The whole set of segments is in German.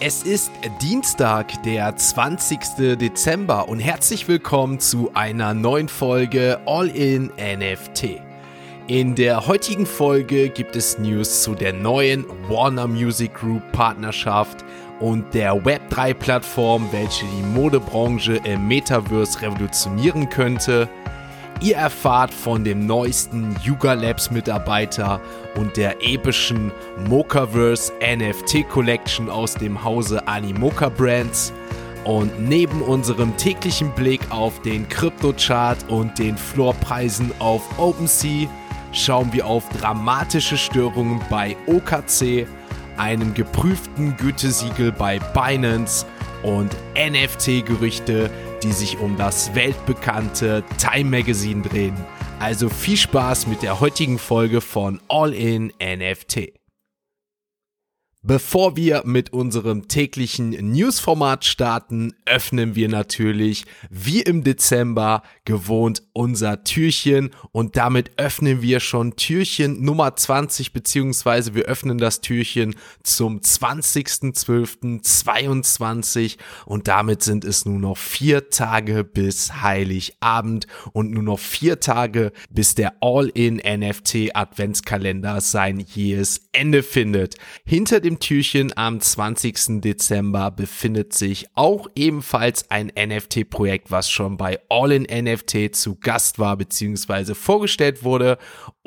Es ist Dienstag, der 20. Dezember und herzlich willkommen zu einer neuen Folge All in NFT. In der heutigen Folge gibt es News zu der neuen Warner Music Group Partnerschaft und der Web3-Plattform, welche die Modebranche im Metaverse revolutionieren könnte. Ihr erfahrt von dem neuesten Yuga Labs Mitarbeiter und der epischen Mokaverse NFT Collection aus dem Hause Animoca Brands. Und neben unserem täglichen Blick auf den Kryptochart und den Floorpreisen auf OpenSea schauen wir auf dramatische Störungen bei OKC, einem geprüften Gütesiegel bei Binance und NFT-Gerüchte, die sich um das weltbekannte Time Magazine drehen. Also viel Spaß mit der heutigen Folge von All in NFT. Bevor wir mit unserem täglichen Newsformat starten, öffnen wir natürlich wie im Dezember gewohnt unser Türchen und damit öffnen wir schon Türchen Nummer 20 beziehungsweise wir öffnen das Türchen zum 20.12.22 und damit sind es nur noch vier Tage bis Heiligabend und nur noch vier Tage bis der All-in NFT Adventskalender sein jähes Ende findet. Hinter dem Türchen am 20. Dezember befindet sich auch ebenfalls ein NFT-Projekt, was schon bei All in NFT zu Gast war bzw. vorgestellt wurde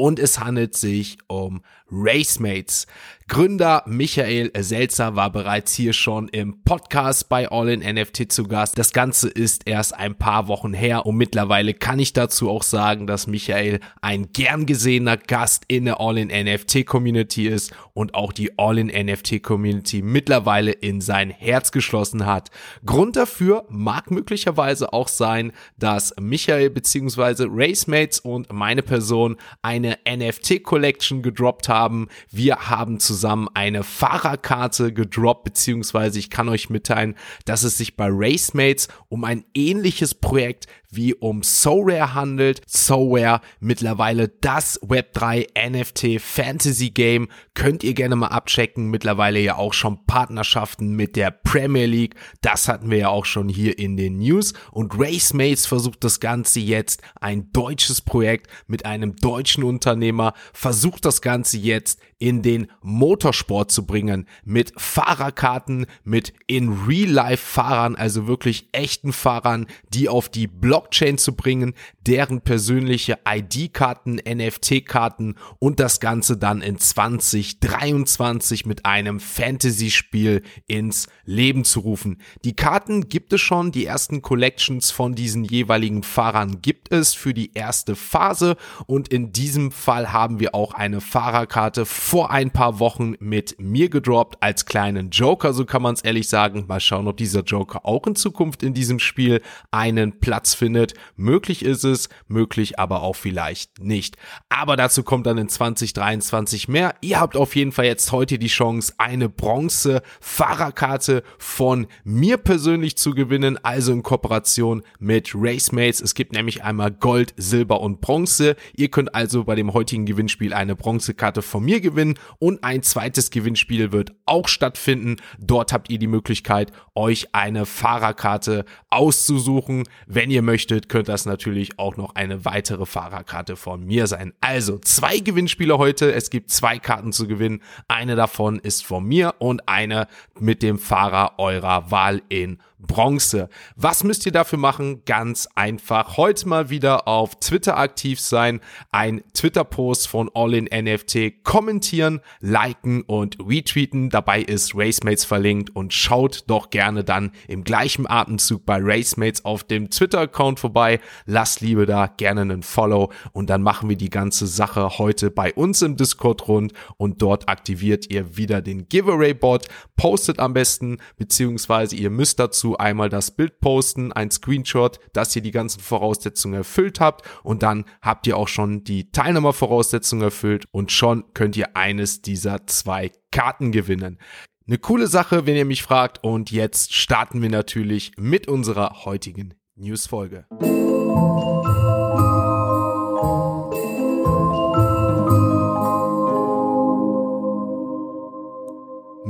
und es handelt sich um Racemates. Gründer Michael Selzer war bereits hier schon im Podcast bei All in NFT zu Gast. Das Ganze ist erst ein paar Wochen her und mittlerweile kann ich dazu auch sagen, dass Michael ein gern gesehener Gast in der All in NFT Community ist und auch die All in NFT Community mittlerweile in sein Herz geschlossen hat. Grund dafür mag möglicherweise auch sein, dass Michael bzw. Racemates und meine Person eine NFT Collection gedroppt haben. Wir haben zusammen eine Fahrerkarte gedroppt, beziehungsweise ich kann euch mitteilen, dass es sich bei Racemates um ein ähnliches Projekt wie um SoRare handelt. SoRare mittlerweile das Web3 NFT Fantasy Game. Könnt ihr gerne mal abchecken. Mittlerweile ja auch schon Partnerschaften mit der Premier League. Das hatten wir ja auch schon hier in den News. Und Racemates versucht das Ganze jetzt ein deutsches Projekt mit einem deutschen Unternehmer. Versucht das Ganze jetzt in den Motorsport zu bringen. Mit Fahrerkarten, mit in Real Life Fahrern, also wirklich echten Fahrern, die auf die Block Blockchain zu bringen, deren persönliche ID-Karten, NFT-Karten und das Ganze dann in 2023 mit einem Fantasy-Spiel ins Leben zu rufen. Die Karten gibt es schon, die ersten Collections von diesen jeweiligen Fahrern gibt es für die erste Phase und in diesem Fall haben wir auch eine Fahrerkarte vor ein paar Wochen mit mir gedroppt als kleinen Joker, so kann man es ehrlich sagen. Mal schauen, ob dieser Joker auch in Zukunft in diesem Spiel einen Platz findet. Möglich ist es, möglich aber auch vielleicht nicht. Aber dazu kommt dann in 2023 mehr. Ihr habt auf jeden Fall jetzt heute die Chance, eine Bronze Fahrerkarte von mir persönlich zu gewinnen, also in Kooperation mit Racemates. Es gibt nämlich einmal Gold, Silber und Bronze. Ihr könnt also bei dem heutigen Gewinnspiel eine Bronzekarte von mir gewinnen und ein zweites Gewinnspiel wird auch stattfinden. Dort habt ihr die Möglichkeit, euch eine Fahrerkarte auszusuchen. Wenn ihr möchtet, könnte das natürlich auch noch eine weitere Fahrerkarte von mir sein. Also zwei Gewinnspiele heute. Es gibt zwei Karten zu gewinnen. Eine davon ist von mir und eine mit dem Fahrer eurer Wahl in Bronze. Was müsst ihr dafür machen? Ganz einfach. Heute mal wieder auf Twitter aktiv sein, ein Twitter-Post von All in NFT kommentieren, liken und retweeten. Dabei ist Racemates verlinkt und schaut doch gerne dann im gleichen Atemzug bei Racemates auf dem Twitter-Account vorbei. Lasst Liebe da, gerne einen Follow und dann machen wir die ganze Sache heute bei uns im Discord rund und dort aktiviert ihr wieder den Giveaway-Bot. Postet am besten, beziehungsweise ihr müsst dazu einmal das Bild posten, ein Screenshot, dass ihr die ganzen Voraussetzungen erfüllt habt und dann habt ihr auch schon die Teilnehmervoraussetzungen erfüllt und schon könnt ihr eines dieser zwei Karten gewinnen. Eine coole Sache, wenn ihr mich fragt und jetzt starten wir natürlich mit unserer heutigen Newsfolge.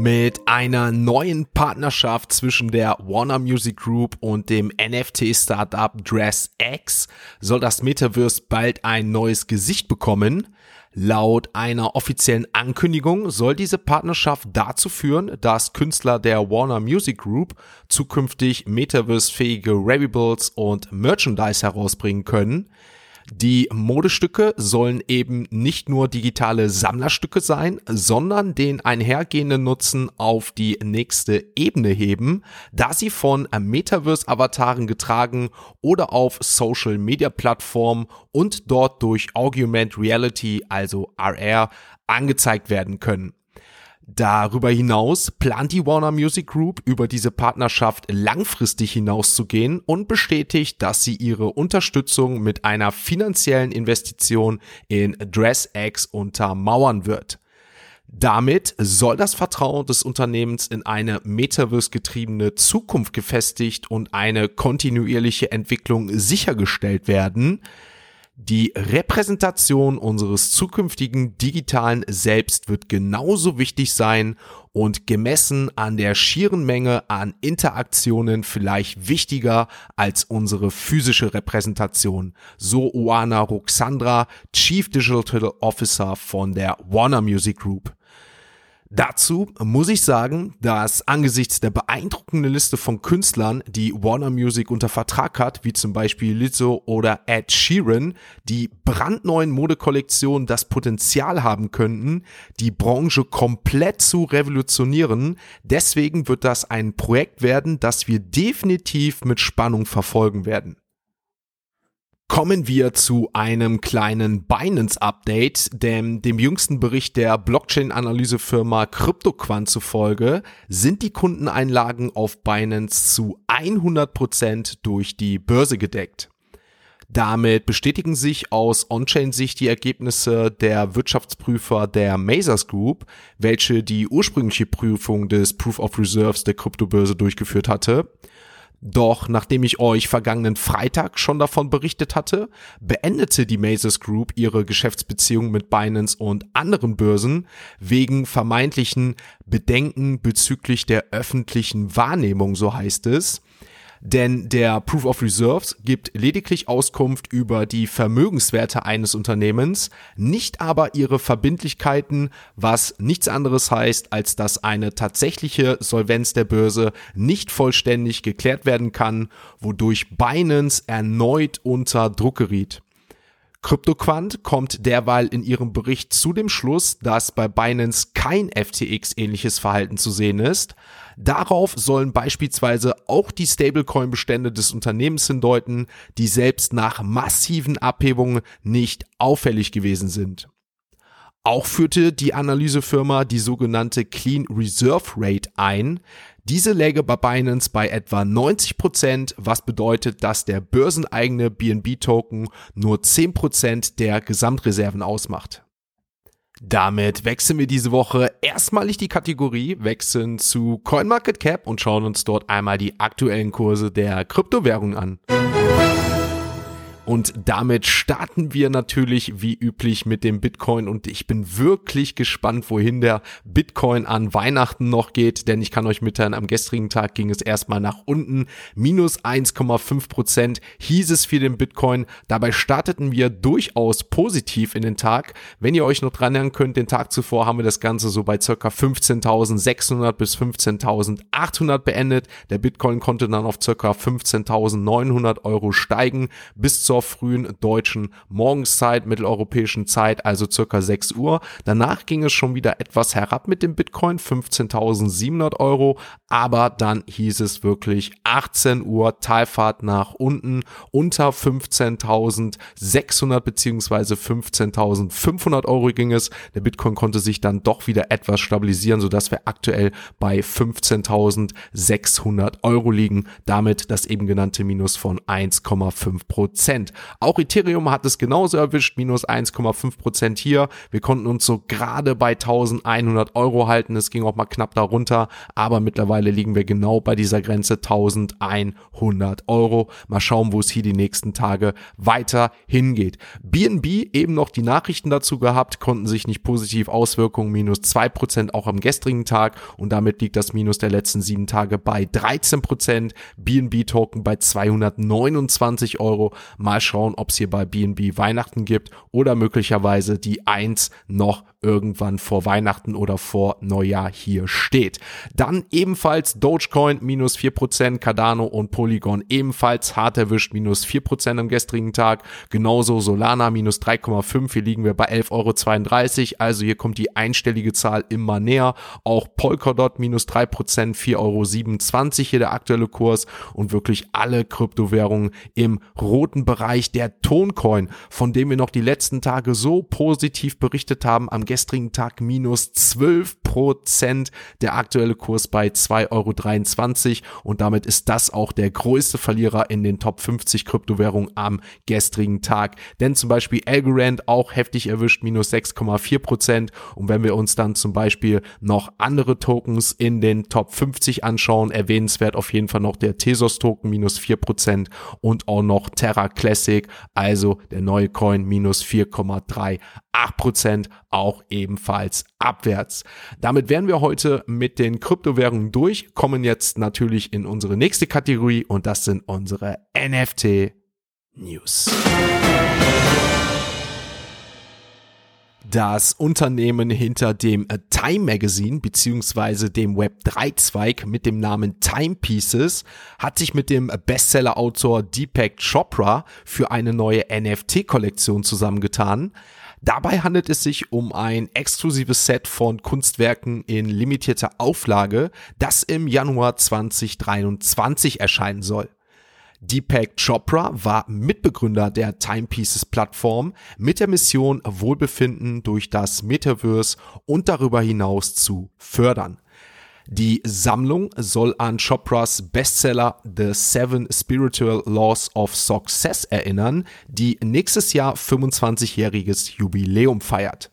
Mit einer neuen Partnerschaft zwischen der Warner Music Group und dem NFT-Startup DressX soll das Metaverse bald ein neues Gesicht bekommen. Laut einer offiziellen Ankündigung soll diese Partnerschaft dazu führen, dass Künstler der Warner Music Group zukünftig Metaverse-fähige Wearables und Merchandise herausbringen können. Die Modestücke sollen eben nicht nur digitale Sammlerstücke sein, sondern den einhergehenden Nutzen auf die nächste Ebene heben, da sie von Metaverse-Avataren getragen oder auf Social-Media-Plattformen und dort durch Augmented Reality, also RR, angezeigt werden können. Darüber hinaus plant die Warner Music Group über diese Partnerschaft langfristig hinauszugehen und bestätigt, dass sie ihre Unterstützung mit einer finanziellen Investition in DressX untermauern wird. Damit soll das Vertrauen des Unternehmens in eine Metaverse-getriebene Zukunft gefestigt und eine kontinuierliche Entwicklung sichergestellt werden. Die Repräsentation unseres zukünftigen digitalen Selbst wird genauso wichtig sein und gemessen an der schieren Menge an Interaktionen vielleicht wichtiger als unsere physische Repräsentation, so Oana Ruxandra, Chief Digital Officer von der Warner Music Group. Dazu muss ich sagen, dass angesichts der beeindruckenden Liste von Künstlern, die Warner Music unter Vertrag hat, wie zum Beispiel Lizzo oder Ed Sheeran, die brandneuen Modekollektionen das Potenzial haben könnten, die Branche komplett zu revolutionieren. Deswegen wird das ein Projekt werden, das wir definitiv mit Spannung verfolgen werden. Kommen wir zu einem kleinen Binance-Update, denn dem jüngsten Bericht der Blockchain-Analysefirma CryptoQuant zufolge sind die Kundeneinlagen auf Binance zu 100% durch die Börse gedeckt. Damit bestätigen sich aus On-Chain-Sicht die Ergebnisse der Wirtschaftsprüfer der Mazars Group, welche die ursprüngliche Prüfung des Proof of Reserves der Kryptobörse durchgeführt hatte. Doch nachdem ich euch vergangenen Freitag schon davon berichtet hatte, beendete die Mazes Group ihre Geschäftsbeziehung mit Binance und anderen Börsen wegen vermeintlichen Bedenken bezüglich der öffentlichen Wahrnehmung, so heißt es. Denn der Proof of Reserves gibt lediglich Auskunft über die Vermögenswerte eines Unternehmens, nicht aber ihre Verbindlichkeiten, was nichts anderes heißt, als dass eine tatsächliche Solvenz der Börse nicht vollständig geklärt werden kann, wodurch Binance erneut unter Druck geriet. CryptoQuant kommt derweil in ihrem Bericht zu dem Schluss, dass bei Binance kein FTX-ähnliches Verhalten zu sehen ist. Darauf sollen beispielsweise auch die Stablecoin-Bestände des Unternehmens hindeuten, die selbst nach massiven Abhebungen nicht auffällig gewesen sind. Auch führte die Analysefirma die sogenannte Clean Reserve Rate ein. Diese läge bei Binance bei etwa 90%, Prozent, was bedeutet, dass der börseneigene BNB-Token nur 10% der Gesamtreserven ausmacht. Damit wechseln wir diese Woche erstmalig die Kategorie, wechseln zu CoinMarketCap und schauen uns dort einmal die aktuellen Kurse der Kryptowährung an. Und damit starten wir natürlich wie üblich mit dem Bitcoin und ich bin wirklich gespannt, wohin der Bitcoin an Weihnachten noch geht, denn ich kann euch mitteilen, am gestrigen Tag ging es erstmal nach unten, minus 1,5 Prozent hieß es für den Bitcoin. Dabei starteten wir durchaus positiv in den Tag. Wenn ihr euch noch dran erinnern könnt, den Tag zuvor haben wir das Ganze so bei circa 15.600 bis 15.800 beendet. Der Bitcoin konnte dann auf circa 15.900 Euro steigen bis zur frühen deutschen Morgenszeit, mitteleuropäischen Zeit, also circa 6 Uhr. Danach ging es schon wieder etwas herab mit dem Bitcoin, 15.700 Euro, aber dann hieß es wirklich 18 Uhr Talfahrt nach unten unter 15.600 beziehungsweise 15.500 Euro ging es. Der Bitcoin konnte sich dann doch wieder etwas stabilisieren, sodass wir aktuell bei 15.600 Euro liegen. Damit das eben genannte Minus von 1,5 Prozent. Prozent. Auch Ethereum hat es genauso erwischt, minus 1,5 Prozent hier. Wir konnten uns so gerade bei 1100 Euro halten. Es ging auch mal knapp darunter, aber mittlerweile liegen wir genau bei dieser Grenze 1100 Euro. Mal schauen, wo es hier die nächsten Tage weiter hingeht. BNB eben noch die Nachrichten dazu gehabt, konnten sich nicht positiv Auswirkungen, minus 2 Prozent auch am gestrigen Tag und damit liegt das Minus der letzten sieben Tage bei 13 Prozent. BNB Token bei 229 Euro. Mal schauen, ob es hier bei BNB Weihnachten gibt oder möglicherweise die 1 noch irgendwann vor Weihnachten oder vor Neujahr hier steht. Dann ebenfalls Dogecoin minus 4%, Cardano und Polygon ebenfalls hart erwischt, minus 4% am gestrigen Tag. Genauso Solana minus 3,5, hier liegen wir bei 11,32 Euro, also hier kommt die einstellige Zahl immer näher. Auch Polkadot minus 3%, 4,27 Euro hier der aktuelle Kurs und wirklich alle Kryptowährungen im roten Bereich. Der Toncoin, von dem wir noch die letzten Tage so positiv berichtet haben, am gestrigen Tag minus 12 Prozent. Der aktuelle Kurs bei 2,23 Euro und damit ist das auch der größte Verlierer in den Top 50 Kryptowährungen am gestrigen Tag. Denn zum Beispiel Algorand auch heftig erwischt, minus 6,4 Prozent. Und wenn wir uns dann zum Beispiel noch andere Tokens in den Top 50 anschauen, erwähnenswert auf jeden Fall noch der Tesos Token minus 4 Prozent und auch noch Terra Classic, also der neue Coin minus 4,3 8% auch ebenfalls abwärts. Damit wären wir heute mit den Kryptowährungen durch, kommen jetzt natürlich in unsere nächste Kategorie und das sind unsere NFT News. Das Unternehmen hinter dem äh, Time Magazine beziehungsweise dem Web 3 Zweig mit dem Namen Timepieces hat sich mit dem Bestseller-Autor Deepak Chopra für eine neue NFT-Kollektion zusammengetan. Dabei handelt es sich um ein exklusives Set von Kunstwerken in limitierter Auflage, das im Januar 2023 erscheinen soll. Deepak Chopra war Mitbegründer der Timepieces Plattform mit der Mission Wohlbefinden durch das Metaverse und darüber hinaus zu fördern. Die Sammlung soll an Chopras Bestseller The Seven Spiritual Laws of Success erinnern, die nächstes Jahr 25-jähriges Jubiläum feiert.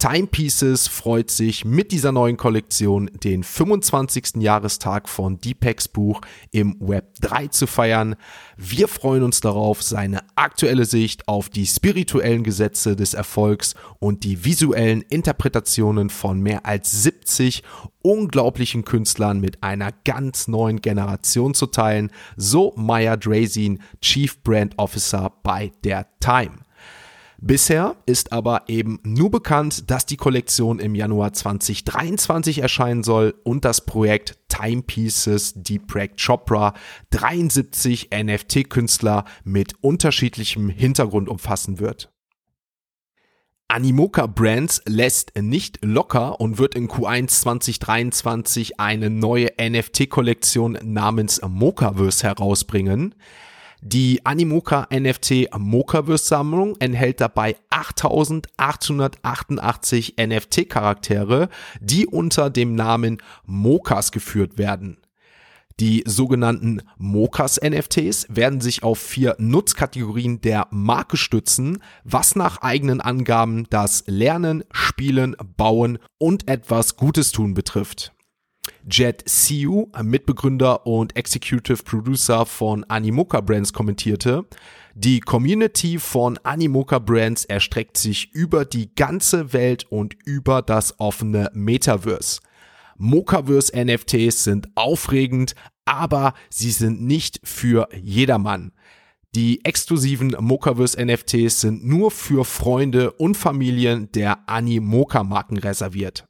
Timepieces freut sich mit dieser neuen Kollektion den 25. Jahrestag von Deepaks Buch im Web 3 zu feiern. Wir freuen uns darauf, seine aktuelle Sicht auf die spirituellen Gesetze des Erfolgs und die visuellen Interpretationen von mehr als 70 unglaublichen Künstlern mit einer ganz neuen Generation zu teilen, so Maya Drazin, Chief Brand Officer bei der Time. Bisher ist aber eben nur bekannt, dass die Kollektion im Januar 2023 erscheinen soll und das Projekt Timepieces Deepak Chopra 73 NFT-Künstler mit unterschiedlichem Hintergrund umfassen wird. Animoca Brands lässt nicht locker und wird in Q1 2023 eine neue NFT-Kollektion namens Mocaverse herausbringen. Die Animoca NFT Mocaverse Sammlung enthält dabei 8888 NFT Charaktere, die unter dem Namen Mokas geführt werden. Die sogenannten Mokas NFTs werden sich auf vier Nutzkategorien der Marke stützen, was nach eigenen Angaben das Lernen, Spielen, Bauen und etwas Gutes tun betrifft. Jet Siu, Mitbegründer und Executive Producer von Animoca Brands, kommentierte, die Community von Animoca Brands erstreckt sich über die ganze Welt und über das offene Metaverse. Mocaverse NFTs sind aufregend, aber sie sind nicht für jedermann. Die exklusiven Mocaverse NFTs sind nur für Freunde und Familien der Animoca Marken reserviert.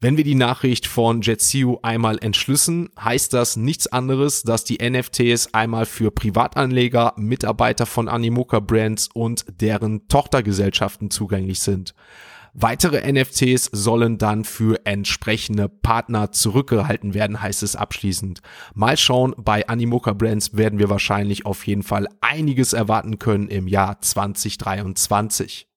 Wenn wir die Nachricht von Jetsiu einmal entschlüssen, heißt das nichts anderes, dass die NFTs einmal für Privatanleger, Mitarbeiter von Animoca Brands und deren Tochtergesellschaften zugänglich sind. Weitere NFTs sollen dann für entsprechende Partner zurückgehalten werden, heißt es abschließend. Mal schauen, bei Animoca Brands werden wir wahrscheinlich auf jeden Fall einiges erwarten können im Jahr 2023.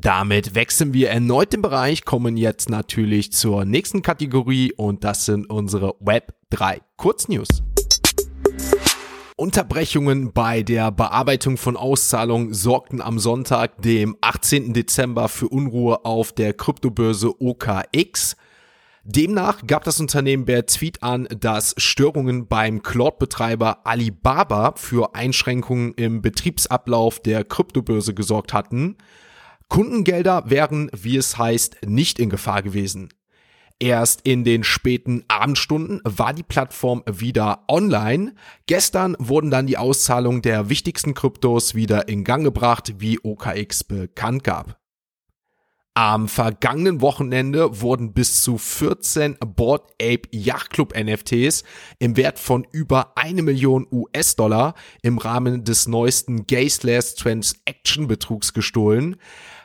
Damit wechseln wir erneut den Bereich, kommen jetzt natürlich zur nächsten Kategorie und das sind unsere Web 3 Kurznews. Unterbrechungen bei der Bearbeitung von Auszahlungen sorgten am Sonntag, dem 18. Dezember, für Unruhe auf der Kryptobörse OKX. Demnach gab das Unternehmen per Tweet an, dass Störungen beim Cloud-Betreiber Alibaba für Einschränkungen im Betriebsablauf der Kryptobörse gesorgt hatten. Kundengelder wären, wie es heißt, nicht in Gefahr gewesen. Erst in den späten Abendstunden war die Plattform wieder online. Gestern wurden dann die Auszahlungen der wichtigsten Kryptos wieder in Gang gebracht, wie OKX bekannt gab. Am vergangenen Wochenende wurden bis zu 14 Board Ape Yacht Club NFTs im Wert von über eine Million US-Dollar im Rahmen des neuesten Gazeless Transaction Betrugs gestohlen.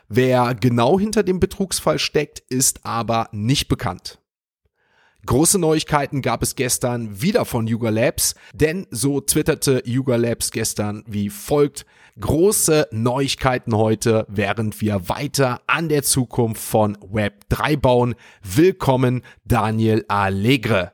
Wer genau hinter dem Betrugsfall steckt, ist aber nicht bekannt. Große Neuigkeiten gab es gestern wieder von Yuga Labs, denn so twitterte Yuga Labs gestern wie folgt. Große Neuigkeiten heute, während wir weiter an der Zukunft von Web 3 bauen. Willkommen Daniel Allegre.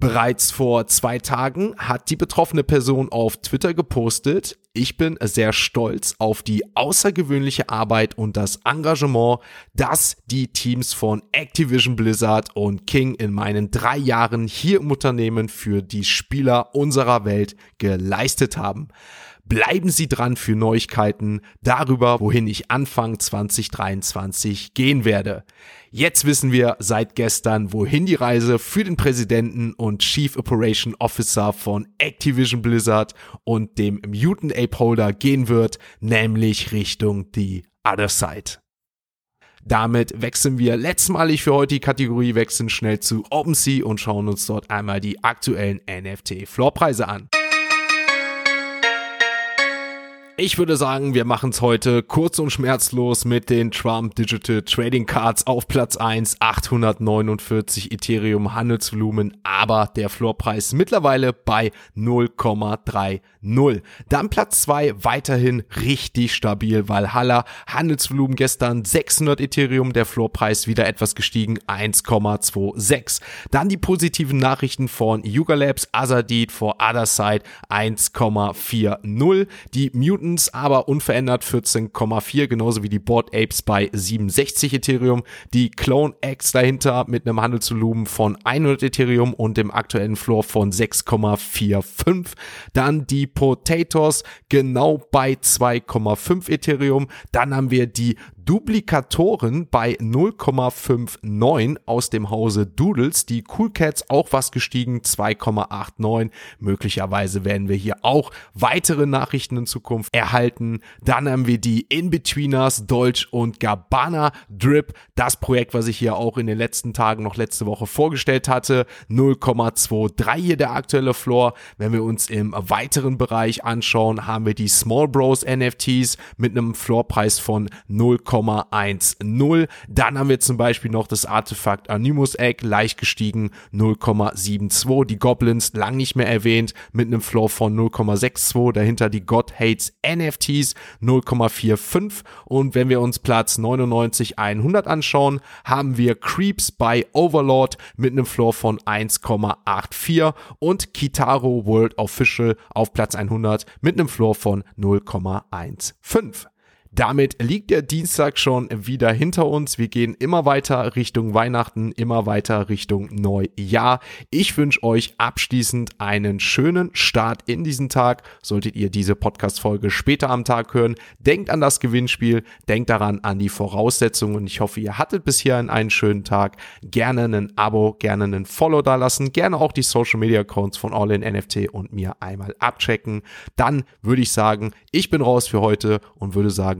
Bereits vor zwei Tagen hat die betroffene Person auf Twitter gepostet, ich bin sehr stolz auf die außergewöhnliche Arbeit und das Engagement, das die Teams von Activision Blizzard und King in meinen drei Jahren hier im Unternehmen für die Spieler unserer Welt geleistet haben. Bleiben Sie dran für Neuigkeiten darüber, wohin ich Anfang 2023 gehen werde. Jetzt wissen wir seit gestern, wohin die Reise für den Präsidenten und Chief Operation Officer von Activision Blizzard und dem Mutant Ape Holder gehen wird, nämlich Richtung die Other Side. Damit wechseln wir letztmalig für heute die Kategorie, wechseln schnell zu OpenSea und schauen uns dort einmal die aktuellen NFT-Floorpreise an. Ich würde sagen, wir machen es heute kurz und schmerzlos mit den Trump Digital Trading Cards auf Platz 1, 849 Ethereum Handelsvolumen, aber der Floorpreis mittlerweile bei 0,30. Dann Platz 2 weiterhin richtig stabil, Valhalla Handelsvolumen gestern 600 Ethereum, der Floorpreis wieder etwas gestiegen, 1,26. Dann die positiven Nachrichten von Yuga Labs, Azadid for Other Side 1,40. Die Mutant Tokens, aber unverändert 14,4, genauso wie die Board Apes bei 67 Ethereum. Die Clone X dahinter mit einem Handelsvolumen von 100 Ethereum und dem aktuellen Floor von 6,45. Dann die Potatoes genau bei 2,5 Ethereum. Dann haben wir die Duplikatoren bei 0,59 aus dem Hause Doodles. Die Cool Cats auch was gestiegen, 2,89. Möglicherweise werden wir hier auch weitere Nachrichten in Zukunft erhalten. Dann haben wir die In-Betweeners, Deutsch und Gabbana Drip. Das Projekt, was ich hier auch in den letzten Tagen noch letzte Woche vorgestellt hatte. 0,23 hier der aktuelle Floor. Wenn wir uns im weiteren Bereich anschauen, haben wir die Small Bros NFTs mit einem Floorpreis von 0, 0,10. Dann haben wir zum Beispiel noch das Artefakt Animus Egg, leicht gestiegen 0,72. Die Goblins lang nicht mehr erwähnt mit einem Floor von 0,62. Dahinter die God Hates NFTs 0,45. Und wenn wir uns Platz 99 100 anschauen, haben wir Creeps bei Overlord mit einem Floor von 1,84 und Kitaro World Official auf Platz 100 mit einem Floor von 0,15. Damit liegt der Dienstag schon wieder hinter uns. Wir gehen immer weiter Richtung Weihnachten, immer weiter Richtung Neujahr. Ich wünsche euch abschließend einen schönen Start in diesen Tag. Solltet ihr diese Podcast-Folge später am Tag hören, denkt an das Gewinnspiel, denkt daran an die Voraussetzungen. Ich hoffe, ihr hattet bis hierhin einen schönen Tag. Gerne ein Abo, gerne einen Follow da lassen, gerne auch die Social Media Accounts von All in NFT und mir einmal abchecken. Dann würde ich sagen, ich bin raus für heute und würde sagen,